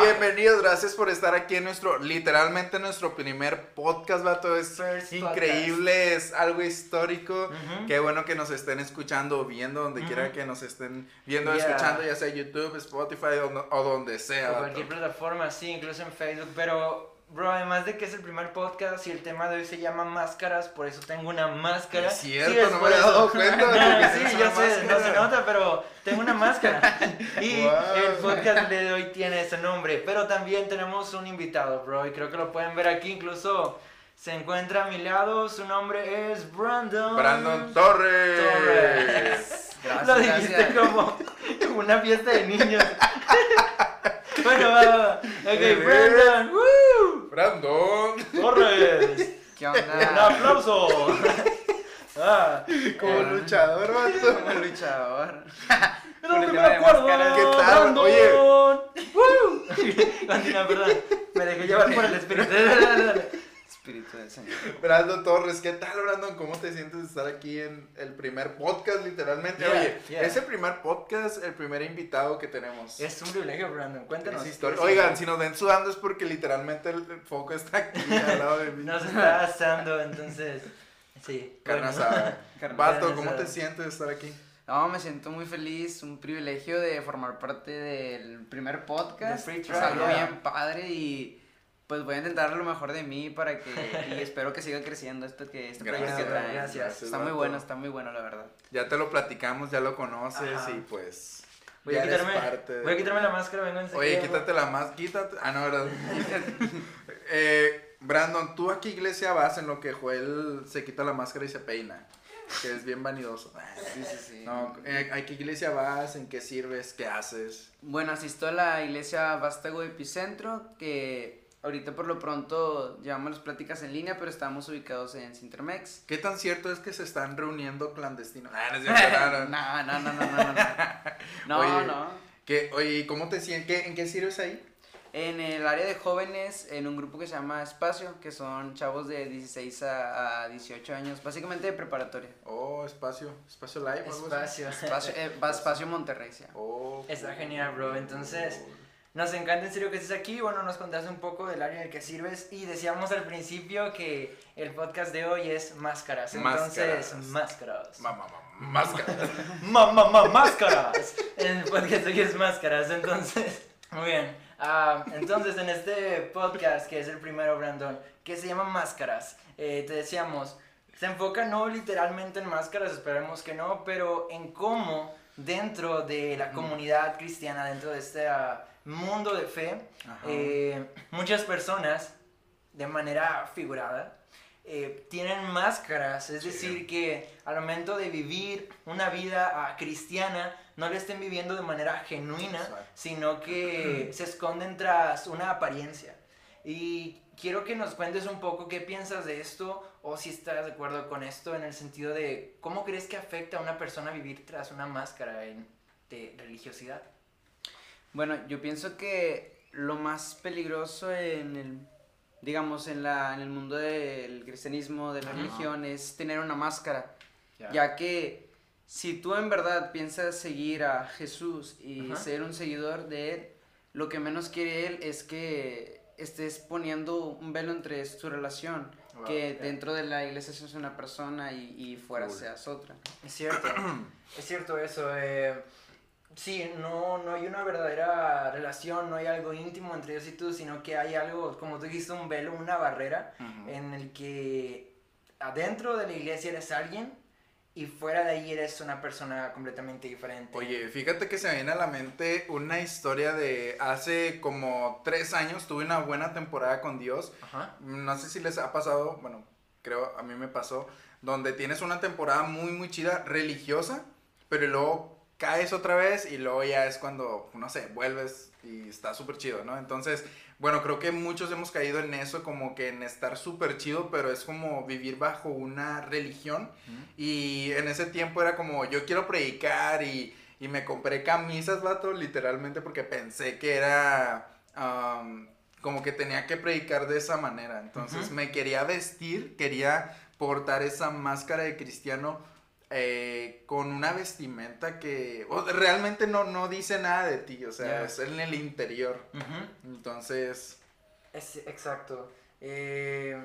Bienvenidos, gracias por estar aquí en nuestro, literalmente nuestro primer podcast, vato. Es First increíble, es algo histórico. Qué bueno que nos estén escuchando o viendo, donde quiera que nos estén viendo o Yeah. escuchando, ya sea YouTube, Spotify o, donde sea. O cualquier plataforma, sí, incluso en Facebook. Pero, bro, además de que es el primer podcast y el tema de hoy se llama máscaras, por eso tengo una máscara. Es cierto, Sí, es no me había dado cuenta de que sí, yo sé, no se nota, pero tengo una máscara. Y Wow. el podcast de hoy tiene ese nombre. Pero también tenemos un invitado, bro, y creo que lo pueden ver aquí. Incluso se encuentra a mi lado. Su nombre es Brandon. Brandon Torres. Torres. Gracias, Lo dijiste gracias. como una fiesta de niños. bueno, va, va. Ok. Brandon. ¡Woo! Brandon. Torres. ¿Qué Un onda? aplauso. Ah, Como Hola. luchador, vato. Como luchador. el que me acuerdo. ¿Qué tal? Brandon. Oye. ¡Woo! Continúa, perdón. Me dejé llevar por el espíritu. Espíritu del Señor. Brandon Torres, ¿qué tal, Brandon? ¿Cómo te sientes de estar aquí en el primer podcast, literalmente? Yeah, Oye, yeah. es el primer podcast, el primer invitado que tenemos. Es un privilegio, Brandon. Cuéntanos. Es historia. Oigan, si nos ven sudando es porque literalmente el foco está aquí al lado de mí. Nos está asando, entonces. Sí. Carne bueno. asada. ¿cómo te sientes de estar aquí? No, me siento muy feliz, un privilegio de formar parte del primer podcast. Free Es algo yeah. bien padre y pues voy a intentar lo mejor de mí para que y espero que siga creciendo esto que este proyecto que Gracias, gracias. Está muy bueno, está muy bueno la verdad. Ya te lo platicamos, ya lo conoces Ajá. y pues. Voy a, quitarme, de- voy a quitarme la máscara, vengo en Oye, quítate la más, quítate. Ah, no, verdad. eh, Brandon, ¿tú a qué iglesia vas en lo que Joel se quita la máscara y se peina? Que es bien vanidoso. Sí, sí, sí. No, eh, ¿a qué iglesia vas? ¿En qué sirves? ¿Qué haces? Bueno, asisto a la iglesia Vástago Epicentro, que ahorita por lo pronto llevamos las pláticas en línea, pero estamos ubicados en Cintermex. ¿Qué tan cierto es que se están reuniendo clandestinos? Ah, no no, no. No, no, no, no, no, no. No, Oye. no. ¿Qué- oye, ¿y ¿cómo te sientes? ¿Qué- ¿En qué sirves ahí? En el área de jóvenes, en un grupo que se llama Espacio, que son chavos de 16 a, a 18 años, básicamente de preparatoria. Oh, espacio, espacio live. o algo así. Espacio. Espacio, eh, Espacio Monterrey, sí. Oh, Está genial, bro. Entonces, nos encanta en serio que estés aquí. Bueno, nos contaste un poco del área en el que sirves y decíamos al principio que el podcast de hoy es máscaras. Entonces, Máscaras. máscaras. Mamá, máscara. Ma, ma, ma, máscaras. El podcast de hoy es máscaras. Entonces, muy bien. Ah, entonces, en este podcast, que es el primero, Brandon, que se llama Máscaras, eh, te decíamos, se enfoca no literalmente en máscaras, esperemos que no, pero en cómo dentro de la comunidad cristiana, dentro de ah, mundo de fe, eh, muchas personas, de manera figurada, eh, tienen máscaras, es Sí. decir, que al momento de vivir una vida ah, cristiana, no la estén viviendo de manera genuina, Exacto. sino que se esconden tras una apariencia. Y quiero que nos cuentes un poco qué piensas de esto o si estás de acuerdo con esto en el sentido de cómo crees que afecta a una persona vivir tras una máscara en- de religiosidad. Bueno, yo pienso que lo más peligroso en el, digamos, en, la, en el mundo del cristianismo, de la Ajá. religión, es tener una máscara. Ya que si tú en verdad piensas seguir a Jesús y Ajá. ser un seguidor de Él, lo que menos quiere Él es que estés poniendo un velo entre su relación, Wow, que dentro de la iglesia seas una persona y, y fuera Cool. seas otra. Es cierto, es cierto eso. eh, sí, no, no hay una verdadera relación, no hay algo íntimo entre Dios y tú, sino que hay algo, como tú dijiste, un velo, una barrera en el que adentro de la iglesia eres alguien y fuera de ahí eres una persona completamente diferente. Oye, fíjate que se me viene a la mente una historia de hace como tres años, tuve una buena temporada con Dios. Ajá. No sé si les ha pasado, bueno, creo a mí me pasó, donde tienes una temporada muy, muy chida, religiosa, pero luego caes otra vez y luego ya es cuando, no sé, vuelves y está súper chido, ¿no? Entonces, bueno, creo que muchos hemos caído en eso, como que en estar súper chido, pero es como vivir bajo una religión. Y en ese tiempo era como, yo quiero predicar y, y me compré camisas, vato, literalmente porque pensé que era como que tenía que predicar de esa manera. Entonces me quería vestir, quería portar esa máscara de cristiano eh, con una vestimenta que realmente no, no dice nada de ti, o sea, es en el interior. Entonces, Es, exacto. Eh,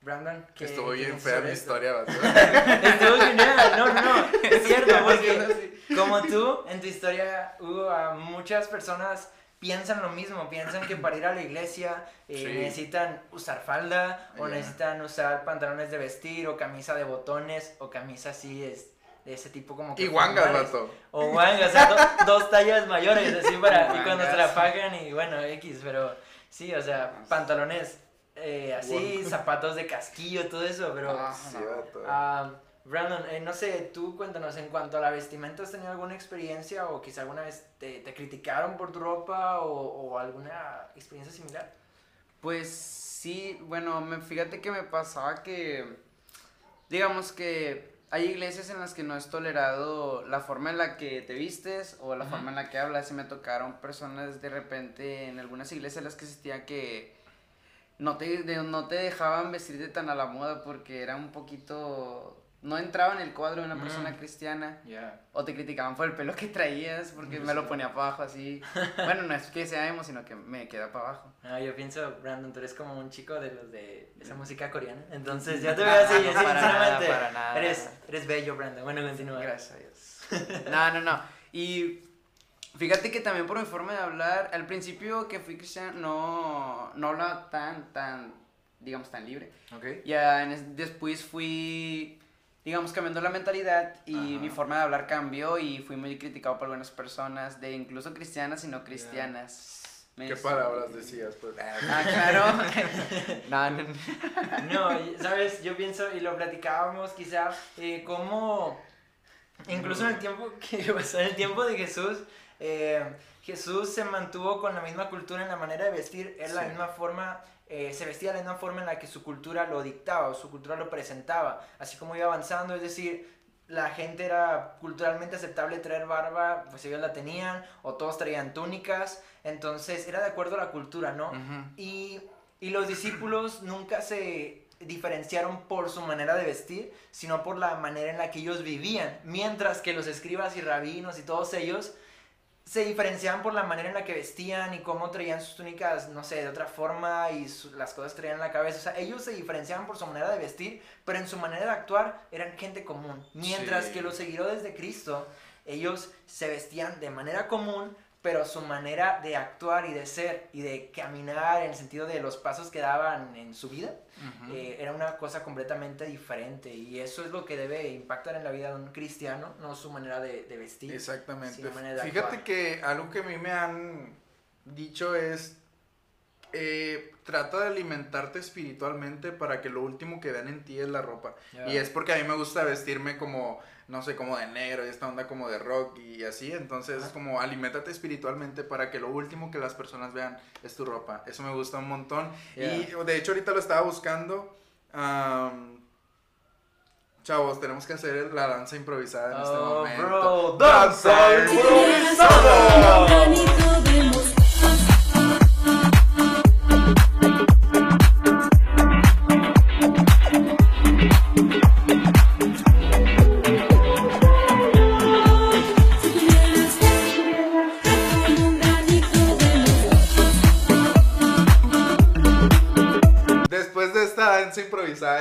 Brandon, ¿qué estuvo bien fea mi historia. Estuvo genial, no, no, no, es cierto, porque como tú, en tu historia hubo a muchas personas piensan lo mismo, piensan que para ir a la iglesia eh, Sí. necesitan usar falda o necesitan usar pantalones de vestir o camisa de botones o camisa así es, de ese tipo como que Y guangas, vato. O guangas, o sea, do- dos tallas mayores, así para, y cuando se la pagan y bueno, X, pero sí, o sea, pantalones eh, así, zapatos de casquillo, todo eso, pero... Ah, Sí, no. vato. Ah, Brandon, eh, no sé, tú cuéntanos, en cuanto a la vestimenta, ¿has tenido alguna experiencia o quizá alguna vez te, criticaron por tu ropa o, alguna experiencia similar? Pues sí, bueno, me, fíjate que me pasaba que, digamos que hay iglesias en las que no es tolerado la forma en la que te vistes o la forma en la que hablas y me tocaron personas de repente en algunas iglesias en las que existía que no te, de- no te dejaban vestirte tan a la moda porque era un poquito... No entraba en el cuadro de una persona Mm. cristiana. Ya. O te criticaban por el pelo que traías porque me lo ponía para abajo así. Bueno, no es que sea emo, sino que me queda para abajo. No, yo pienso, Brandon, tú eres como un chico de los de esa música coreana. Entonces, ya te veo así, no, así, para nada, sinceramente. para nada. Eres, eres bello, Brandon. Bueno, continúa. Gracias a Dios. No, no, no. Y fíjate que también por mi forma de hablar, al principio que fui cristiano no, no hablaba tan, tan, digamos, tan libre. Ok. Ya en es- después fui, digamos, cambiando la mentalidad y Ajá. mi forma de hablar cambió y fui muy criticado por algunas personas, de incluso cristianas y no cristianas. Me ¿Qué palabras decías? Pues, Ah, claro. no, no, no. No, sabes, yo pienso, y lo platicábamos quizá, eh, cómo incluso en el tiempo que pasó, en el tiempo de Jesús, eh, Jesús se mantuvo con la misma cultura en la manera de vestir, era la Sí. misma forma, eh, se vestía de la misma forma en la que su cultura lo dictaba, o su cultura lo presentaba, así como iba avanzando, es decir, la gente era culturalmente aceptable traer barba, pues ellos la tenían, o todos traían túnicas, entonces era de acuerdo a la cultura, ¿no? Y, y los discípulos nunca se diferenciaron por su manera de vestir, sino por la manera en la que ellos vivían, mientras que los escribas y rabinos y todos ellos se diferenciaban por la manera en la que vestían y cómo traían sus túnicas, no sé, de otra forma y su- las cosas traían en la cabeza. O sea, ellos se diferenciaban por su manera de vestir, pero en su manera de actuar eran gente común. Mientras Sí. que los seguidores de Cristo, ellos se vestían de manera común, pero su manera de actuar y de ser y de caminar en el sentido de los pasos que daban en su vida, eh, era una cosa completamente diferente. Y eso es lo que debe impactar en la vida de un cristiano, no su manera de, de vestir. Exactamente. Manera de Fíjate actuar. que algo que a mí me han dicho es, eh, trata de alimentarte espiritualmente para que lo último que vean en ti es la ropa. Y es porque a mí me gusta vestirme como, no sé, como de negro y esta onda como de rock y así. Entonces es Ajá. como aliméntate espiritualmente para que lo último que las personas vean es tu ropa. Eso me gusta un montón. Y de hecho ahorita lo estaba buscando. chavos, tenemos que hacer la danza improvisada en este Oh, momento. bro, ¡Danza danza improvisada!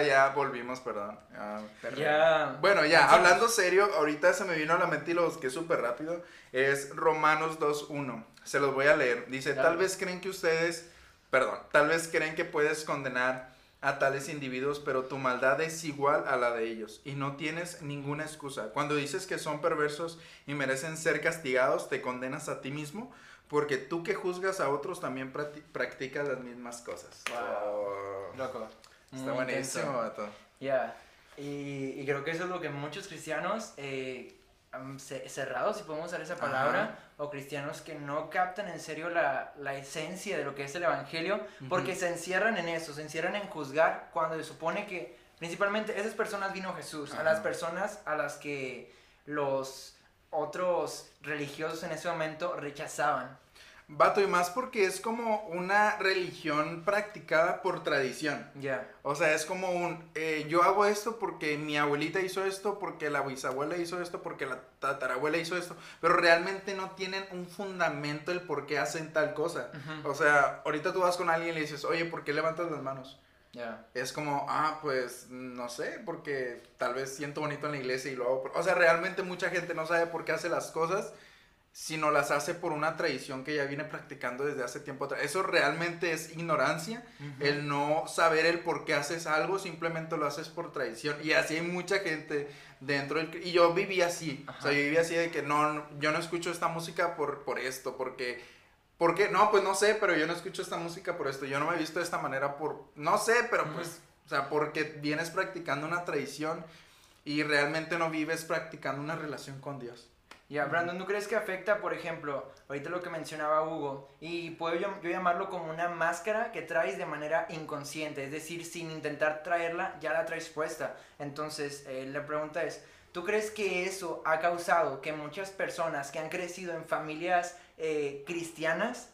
Ya volvimos, perdón. Ya. Bueno, ya, hablando serio, ahorita se me vino a la mente y lo busqué súper rápido. Es Romanos 2.1. Se los voy a leer. Dice, Dale. tal vez creen que ustedes, perdón, tal vez creen que puedes condenar a tales individuos, pero tu maldad es igual a la de ellos y no tienes ninguna excusa. Cuando dices que son perversos y merecen ser castigados, te condenas a ti mismo, porque tú que juzgas a otros también practi- practicas las mismas cosas. Wow. Loco. Está Muy buenísimo, vato. Ya, y, y creo que eso es lo que muchos cristianos eh, cerrados, si podemos usar esa palabra, o cristianos que no captan en serio la, la esencia de lo que es el Evangelio, porque se encierran en eso, se encierran en juzgar cuando se supone que principalmente esas personas vino Jesús, a las Ajá. personas a las que los otros religiosos en ese momento rechazaban. Vato, y más porque es como una religión practicada por tradición. Ya. O sea, es como un, eh, yo hago esto porque mi abuelita hizo esto, porque la bisabuela hizo esto, porque la tatarabuela hizo esto, pero realmente no tienen un fundamento el por qué hacen tal cosa. O sea, ahorita tú vas con alguien y le dices, oye, ¿por qué levantas las manos? Ya. Es como, ah, pues no sé, porque tal vez siento bonito en la iglesia y lo hago. por-". O sea, realmente mucha gente no sabe por qué hace las cosas, sino las hace por una tradición que ya viene practicando desde hace tiempo atrás. Eso realmente es ignorancia, el no saber el por qué haces algo, simplemente lo haces por tradición. Y así hay mucha gente dentro del... Y yo viví así, o sea, yo viví así de que no, no, yo no escucho esta música por, por esto, porque... ¿Por qué? No, pues no sé, pero yo no escucho esta música por esto. Yo no me he visto de esta manera por... No sé, pero pues... O sea, porque vienes practicando una tradición y realmente no vives practicando una relación con Dios. Ya, Brandon, ¿no crees que afecta, por ejemplo, ahorita lo que mencionaba Hugo, y puedo yo, yo llamarlo como una máscara que traes de manera inconsciente, es decir, sin intentar traerla, ya la traes puesta. Entonces, eh, la pregunta es, ¿tú crees que eso ha causado que muchas personas que han crecido en familias eh, cristianas,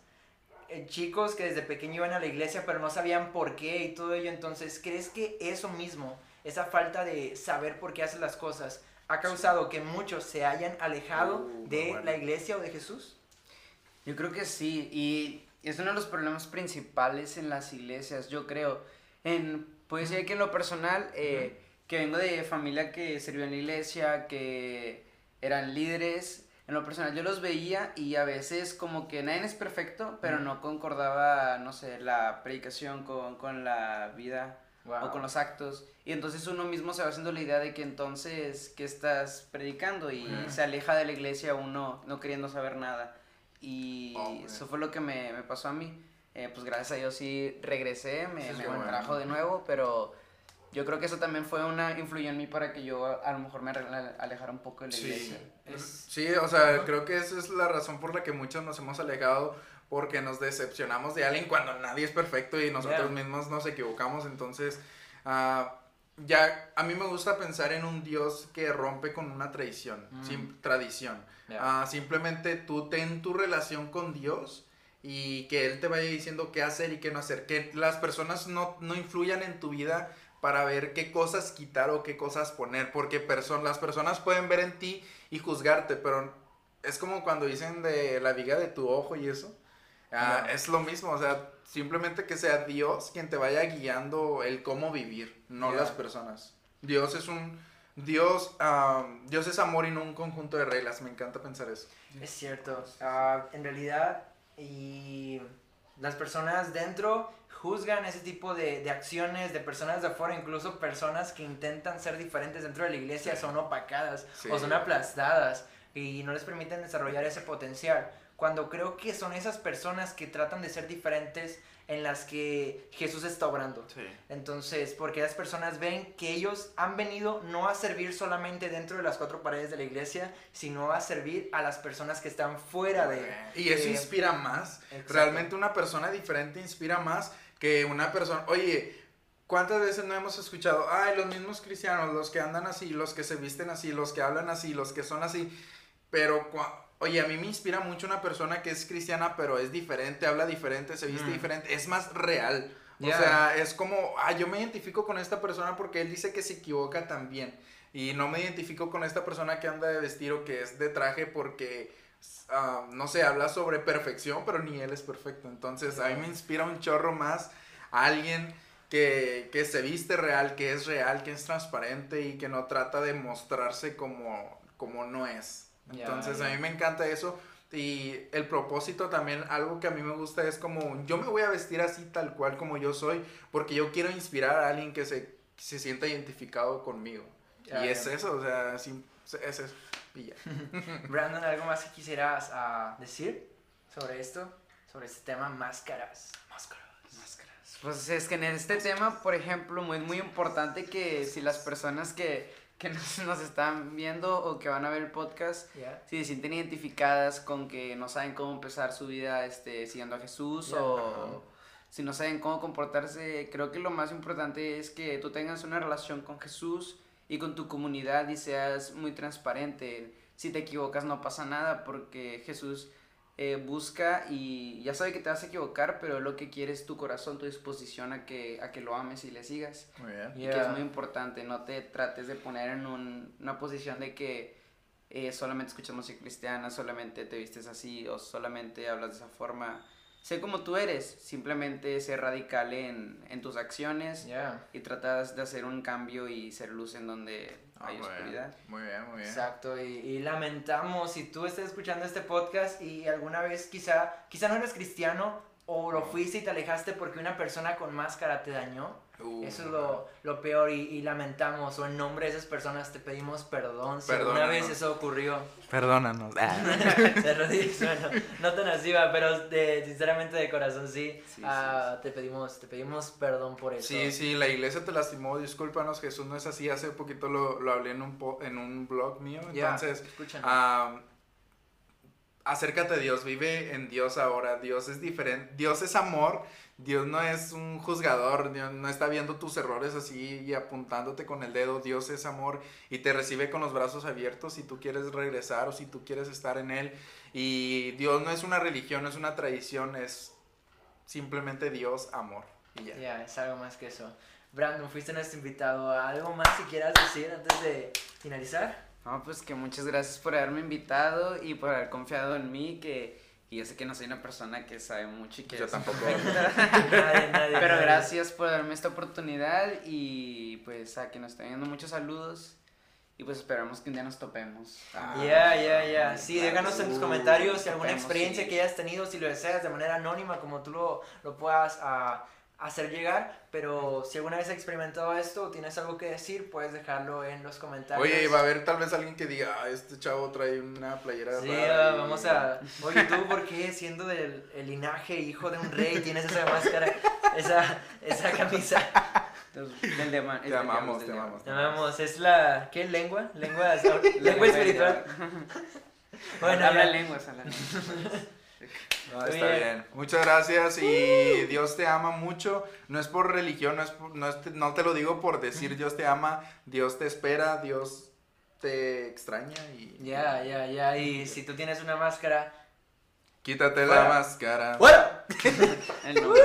eh, chicos que desde pequeño iban a la iglesia pero no sabían por qué y todo ello, entonces, ¿crees que eso mismo, esa falta de saber por qué hacen las cosas, ha causado que muchos se hayan alejado Uh, de bueno. la iglesia o de Jesús? Yo creo que sí, y es uno de los problemas principales en las iglesias, yo creo. En, puedo decir que en lo personal, eh, que vengo de familia que sirvió en la iglesia, que eran líderes, en lo personal yo los veía y a veces como que nadie es perfecto, pero no concordaba, no sé, la predicación con, con la vida o con los actos. Y entonces uno mismo se va haciendo la idea de que entonces, ¿qué estás predicando? Y Ujú. se aleja de la iglesia uno no queriendo saber nada. Y Hombre. eso fue lo que me, me pasó a mí. Eh, pues gracias a Dios sí regresé, me, me bueno. trajo de nuevo, pero yo creo que eso también fue una, influyó en mí para que yo a, a lo mejor me ale- alejara un poco de la iglesia. Es- Sí, o sea, creo que esa es la razón por la que muchos nos hemos alejado porque nos decepcionamos de alguien cuando nadie es perfecto y nosotros Yeah. mismos nos equivocamos. Entonces, ah, ya a mí me gusta pensar en un Dios que rompe con una tradición, Mm. sin tradición. Ya. Ah, simplemente tú ten tu relación con Dios y que Él te vaya diciendo qué hacer y qué no hacer. Que las personas no, no influyan en tu vida para ver qué cosas quitar o qué cosas poner. Porque perso- las personas pueden ver en ti y juzgarte, pero es como cuando dicen de la viga de tu ojo y eso. Ah. Es lo mismo, o sea, simplemente que sea Dios quien te vaya guiando el cómo vivir, no las personas. Dios es un... Dios, Dios es amor y no un conjunto de reglas. Me encanta pensar eso. Es cierto. Ah, en realidad, y las personas dentro juzgan ese tipo de, de acciones de personas de afuera, incluso personas que intentan ser diferentes dentro de la iglesia Sí. son opacadas Sí. o son aplastadas y no les permiten desarrollar ese potencial. Cuando creo que son esas personas que tratan de ser diferentes en las que Jesús está obrando. Sí. Entonces, porque las personas ven que ellos han venido no a servir solamente dentro de las cuatro paredes de la iglesia, sino a servir a las personas que están fuera de... Y eso de- inspira más. Exacto. Realmente una persona diferente inspira más que una persona... Oye, ¿cuántas veces no hemos escuchado? Ay, los mismos cristianos, los que andan así, los que se visten así, los que hablan así, los que son así. Pero, oye, a mí me inspira mucho una persona que es cristiana, pero es diferente, habla diferente, se viste Mm. diferente, es más real. O sea, es como, ah, yo me identifico con esta persona porque él dice que se equivoca también. Y no me identifico con esta persona que anda de vestir o que es de traje porque, ah, no sé, habla sobre perfección, pero ni él es perfecto. Entonces, a mí me inspira un chorro más a alguien que, que se viste real, que es real, que es transparente y que no trata de mostrarse como, como no es. Entonces, ya. a mí me encanta eso. Y el propósito también, algo que a mí me gusta es como, yo me voy a vestir así tal cual como yo soy, porque yo quiero inspirar a alguien que se, que se sienta identificado conmigo. Ya, y es eso, o sea, sí, es eso. Y ya. Brandon, ¿algo más que quisieras ah, decir sobre esto? Sobre este tema, máscaras. Máscaras. Pues es que en este tema, por ejemplo, muy, muy importante que si las personas que, que nos, nos están viendo o que van a ver el podcast, ¿Ya? si se sienten identificadas con que no saben cómo empezar su vida este, siguiendo a Jesús o si no saben cómo comportarse, creo que lo más importante es que tú tengas una relación con Jesús y con tu comunidad y seas muy transparente. Si te equivocas no pasa nada porque Jesús eh, busca y ya sabe que te vas a equivocar, pero lo que quiere es tu corazón, tu disposición a que, a que lo ames y le sigas. Muy bien. Y que es muy importante, no te trates de poner en un- una posición de que eh, solamente escuchas música cristiana, solamente te vistes así o solamente hablas de esa forma. Sé como tú eres, simplemente sé radical en, en tus acciones Yeah. y tratas de hacer un cambio y ser luz en donde Ah, hay muy bien. oscuridad. Muy bien, muy bien. Exacto, y, y lamentamos si tú estás escuchando este podcast y alguna vez quizá, quizá no eres cristiano o lo fuiste y te alejaste porque una persona con máscara te dañó. Uh, Eso es lo, lo peor y, y lamentamos, o en nombre de esas personas te pedimos perdón si alguna Perdónanos. vez eso ocurrió. Perdónanos. bueno, no tan así va, pero de, sinceramente de corazón sí, Sí, ah, te pedimos te pedimos perdón por eso. Sí, sí, la iglesia te lastimó, discúlpanos, Jesús no es así, hace poquito lo, lo hablé en un, po- en un blog mío, entonces, escúchanos. ah, acércate a Dios, vive en Dios ahora, Dios es diferente, Dios es amor, Dios no es un juzgador, Dios no está viendo tus errores así y apuntándote con el dedo, Dios es amor y te recibe con los brazos abiertos si tú quieres regresar o si tú quieres estar en Él, y Dios no es una religión, no es una tradición, es simplemente Dios amor. Y ya. Ya, es algo más que eso. Brandon, fuiste nuestro invitado. ¿Algo más que quieras decir antes de finalizar? No, pues que muchas gracias por haberme invitado y por haber confiado en mí, que y yo sé que no soy una persona que sabe mucho y que Yo es tampoco. Nadie, nadie. Pero nadie. gracias por darme esta oportunidad y pues a que nos estén viendo muchos saludos y pues esperamos que un día nos topemos. Ah, Ya, ya, ya. Ah, Sí, déjanos en tus uh, comentarios si alguna topemos, experiencia sí. que hayas tenido, si lo deseas de manera anónima, como tú lo, lo puedas ah, hacer llegar. Pero si alguna vez has experimentado esto o tienes algo que decir, puedes dejarlo en los comentarios. Oye, va a haber tal vez alguien que diga, ah, este chavo trae una playera Sí, rara y- vamos a... Oye, ¿tú por qué siendo del el linaje hijo de un rey tienes esa máscara, esa, esa camisa? Del dema- Te del amamos, diablo, te del amamos. Te amamos, es la... ¿Qué lengua? Lengua, lengua espiritual. Bueno, habla lenguas, habla lenguas. No, está bien. bien. Muchas gracias y Dios te ama mucho. No es por religión, no, es por- no, es- no te lo digo por decir Dios te ama. Dios te espera, Dios te extraña y... Ya, ya, ya. Y si tú tienes una máscara... Quítate Fuera. la máscara. ¡Fuera! El nombre.